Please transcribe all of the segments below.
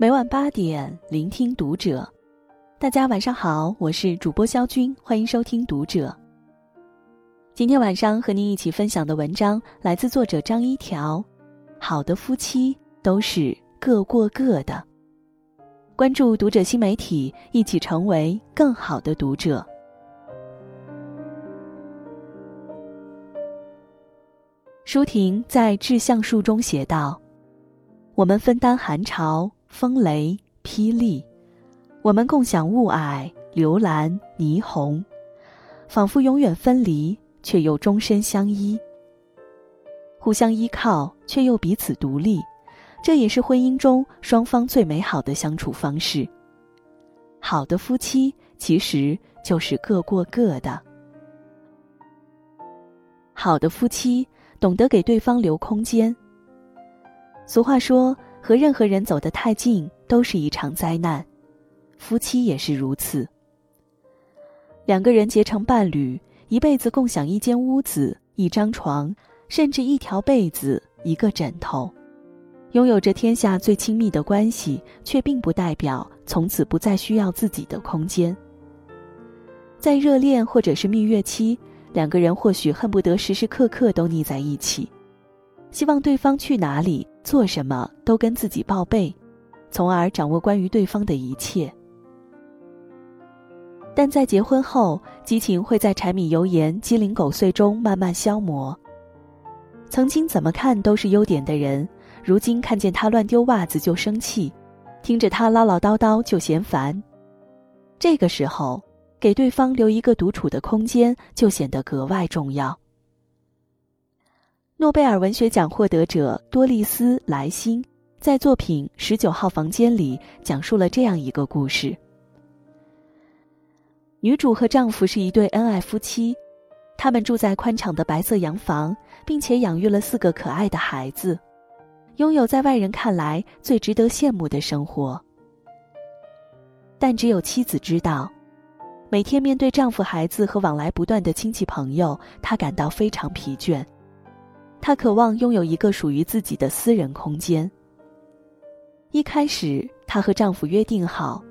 每晚八点，聆听读者。大家晚上好，我是主播肖军，欢迎收听读者。今天晚上和您一起分享的文章来自作者张一条。好的夫妻都是各过各的。关注读者新媒体，一起成为更好的读者。舒婷在《致橡树》中写道：“我们分担寒潮、风雷、霹雳，我们共享雾霭、流岚、霓虹，仿佛永远分离，却又终身相依。互相依靠，却又彼此独立，这也是婚姻中双方最美好的相处方式。好的夫妻其实就是各过各的。好的夫妻。”懂得给对方留空间。俗话说：“和任何人走得太近，都是一场灾难。”夫妻也是如此。两个人结成伴侣，一辈子共享一间屋子、一张床，甚至一条被子、一个枕头，拥有着天下最亲密的关系，却并不代表从此不再需要自己的空间。在热恋或者是蜜月期。两个人或许恨不得时时刻刻都腻在一起，希望对方去哪里、做什么都跟自己报备，从而掌握关于对方的一切。但在结婚后，激情会在柴米油盐、鸡零狗碎中慢慢消磨。曾经怎么看都是优点的人，如今看见他乱丢袜子就生气，听着他唠唠叨叨就嫌烦。这个时候。给对方留一个独处的空间，就显得格外重要。诺贝尔文学奖获得者多丽丝·莱辛在作品《十九号房间》里讲述了这样一个故事：女主和丈夫是一对恩爱夫妻，他们住在宽敞的白色洋房，并且养育了四个可爱的孩子，拥有在外人看来最值得羡慕的生活。但只有妻子知道。每天面对丈夫、孩子和往来不断的亲戚朋友，她感到非常疲倦。她渴望拥有一个属于自己的私人空间。一开始，她和丈夫约定好，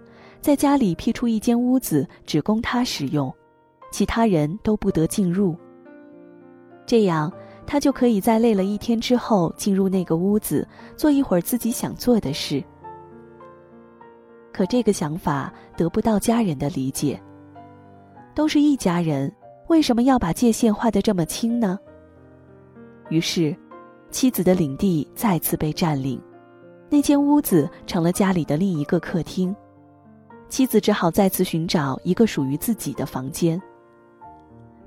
在家里辟出一间屋子，只供她使用，其他人都不得进入。这样，她就可以在累了一天之后进入那个屋子，做一会儿自己想做的事。可这个想法得不到家人的理解。都是一家人，为什么要把界限画得这么清呢？于是，妻子的领地再次被占领，那间屋子成了家里的另一个客厅。妻子只好再次寻找一个属于自己的房间。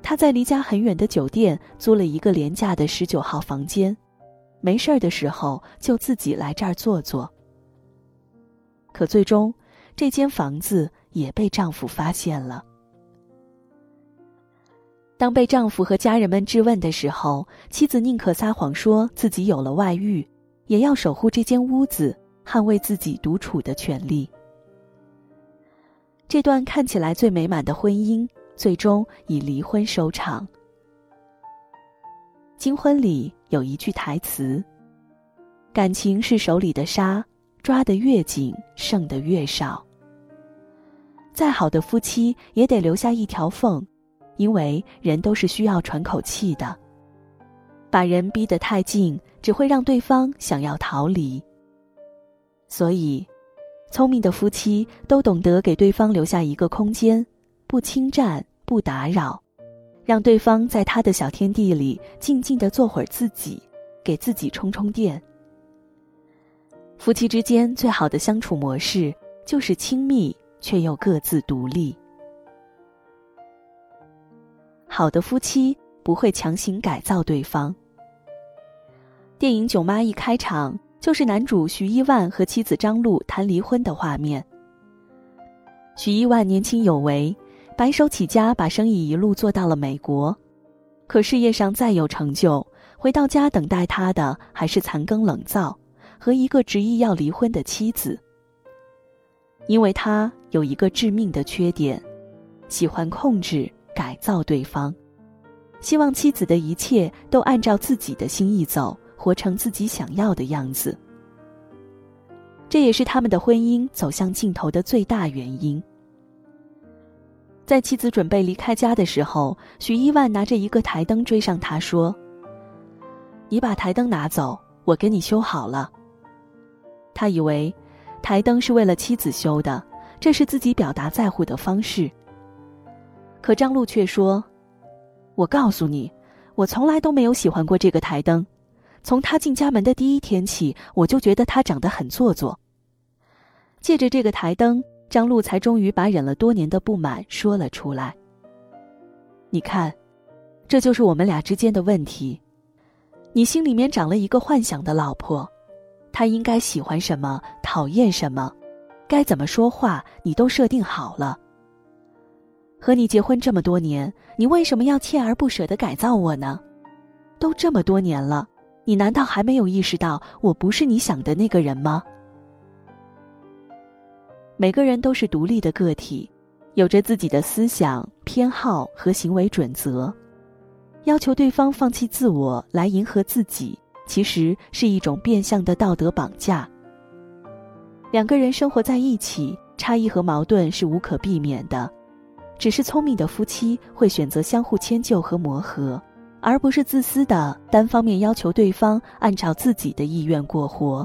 她在离家很远的酒店租了一个廉价的十九号房间，没事儿的时候就自己来这儿坐坐。可最终，这间房子也被丈夫发现了。当被丈夫和家人们质问的时候，妻子宁可撒谎说自己有了外遇，也要守护这间屋子，捍卫自己独处的权利。这段看起来最美满的婚姻，最终以离婚收场。金婚里有一句台词：“感情是手里的沙，抓得越紧，剩得越少。”再好的夫妻也得留下一条缝。因为人都是需要喘口气的，把人逼得太近，只会让对方想要逃离。所以，聪明的夫妻都懂得给对方留下一个空间，不侵占，不打扰，让对方在他的小天地里静静的做会儿自己，给自己充充电。夫妻之间最好的相处模式就是亲密却又各自独立。好的夫妻不会强行改造对方。电影《囧妈》一开场就是男主徐一万和妻子张璐谈离婚的画面。徐一万年轻有为，白手起家，把生意一路做到了美国。可事业上再有成就，回到家等待他的还是残羹冷灶和一个执意要离婚的妻子。因为他有一个致命的缺点，喜欢控制。改造对方，希望妻子的一切都按照自己的心意走，活成自己想要的样子。这也是他们的婚姻走向尽头的最大原因。在妻子准备离开家的时候，许一万拿着一个台灯追上他，说：“你把台灯拿走，我给你修好了。”他以为，台灯是为了妻子修的，这是自己表达在乎的方式。可张璐却说：“我告诉你，我从来都没有喜欢过这个台灯，从他进家门的第一天起，我就觉得他长得很做作。”借着这个台灯。张璐才终于把忍了多年的不满说了出来。你看，这就是我们俩之间的问题。你心里面长了一个幻想的老婆，她应该喜欢什么，讨厌什么，该怎么说话，你都设定好了。和你结婚这么多年，你为什么要锲而不舍的改造我呢？都这么多年了，你难道还没有意识到我不是你想的那个人吗？每个人都是独立的个体，有着自己的思想偏好和行为准则。要求对方放弃自我来迎合自己，其实是一种变相的道德绑架。两个人生活在一起，差异和矛盾是无可避免的，只是聪明的夫妻会选择相互迁就和磨合，而不是自私的单方面要求对方按照自己的意愿过活。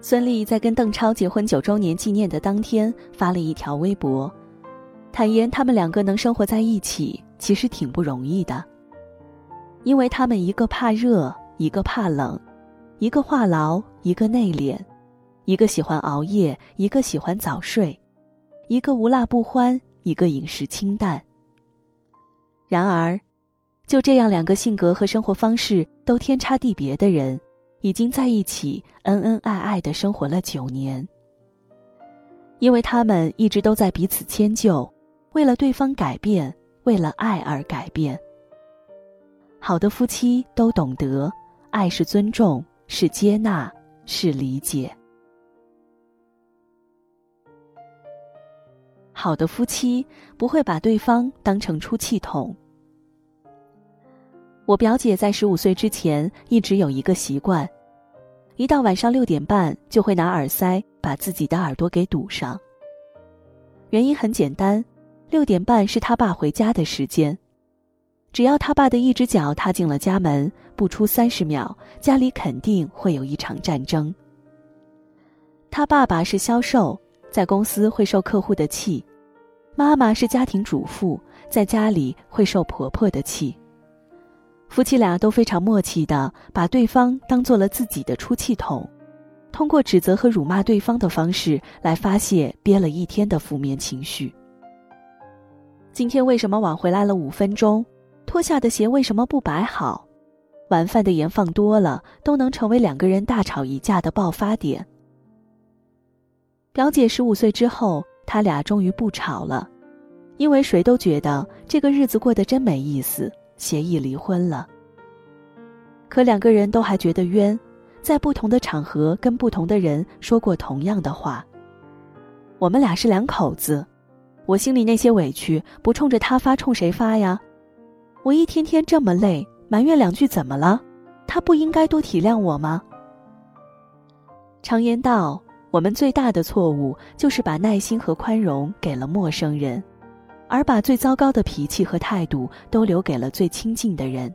孙俪在跟邓超结婚九周年纪念的当天发了一条微博，坦言他们两个能生活在一起其实挺不容易的，因为他们一个怕热，一个怕冷，一个话痨，一个内敛，一个喜欢熬夜，一个喜欢早睡，一个无辣不欢，一个饮食清淡。然而，就这样两个性格和生活方式都天差地别的人。已经在一起恩恩爱爱的生活了九年，因为他们一直都在彼此迁就，为了对方改变，为了爱而改变。好的夫妻都懂得，爱是尊重，是接纳，是理解。好的夫妻不会把对方当成出气筒。我表姐在十五岁之前一直有一个习惯，一到晚上六点半就会拿耳塞把自己的耳朵给堵上。原因很简单，六点半是他爸回家的时间，只要他爸的一只脚踏进了家门，不出三十秒，家里肯定会有一场战争。他爸爸是销售，在公司会受客户的气；妈妈是家庭主妇，在家里会受婆婆的气。夫妻俩都非常默契的把对方当做了自己的出气筒，通过指责和辱骂对方的方式来发泄憋了一天的负面情绪。今天为什么晚回来了五分钟？脱下的鞋为什么不摆好？晚饭的盐放多了，都能成为两个人大吵一架的爆发点。表姐十五岁之后，他俩终于不吵了，因为谁都觉得这个日子过得真没意思。协议离婚了，可两个人都还觉得冤，在不同的场合跟不同的人说过同样的话。我们俩是两口子，我心里那些委屈不冲着他发，冲谁发呀？我一天天这么累，埋怨两句怎么了？他不应该多体谅我吗？常言道，我们最大的错误就是把耐心和宽容给了陌生人。而把最糟糕的脾气和态度都留给了最亲近的人。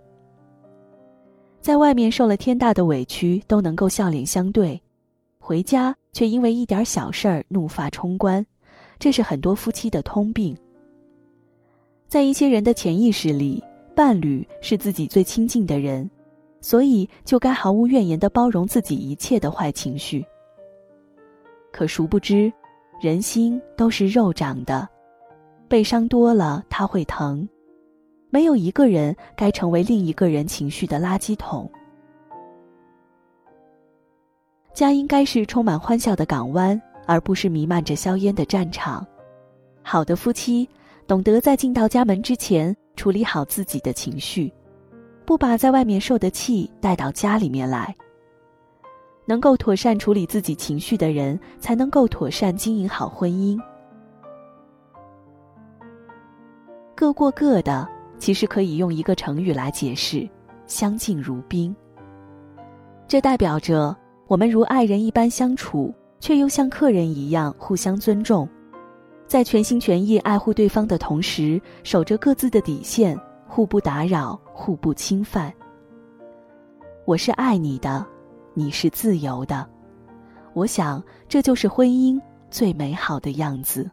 在外面受了天大的委屈都能够笑脸相对，回家却因为一点小事儿怒发冲冠，这是很多夫妻的通病。在一些人的潜意识里，伴侣是自己最亲近的人，所以就该毫无怨言的包容自己一切的坏情绪。可殊不知，人心都是肉长的。被伤多了，他会疼。没有一个人该成为另一个人情绪的垃圾桶。家应该是充满欢笑的港湾，而不是弥漫着硝烟的战场。好的夫妻懂得在进到家门之前处理好自己的情绪，不把在外面受的气带到家里面来。能够妥善处理自己情绪的人才能够妥善经营好婚姻。各过各的其实可以用一个成语来解释相敬如宾。这代表着我们如爱人一般相处却又像客人一样互相尊重。在全心全意爱护对方的同时守着各自的底线互不打扰互不侵犯。我是爱你的你是自由的。我想这就是婚姻最美好的样子。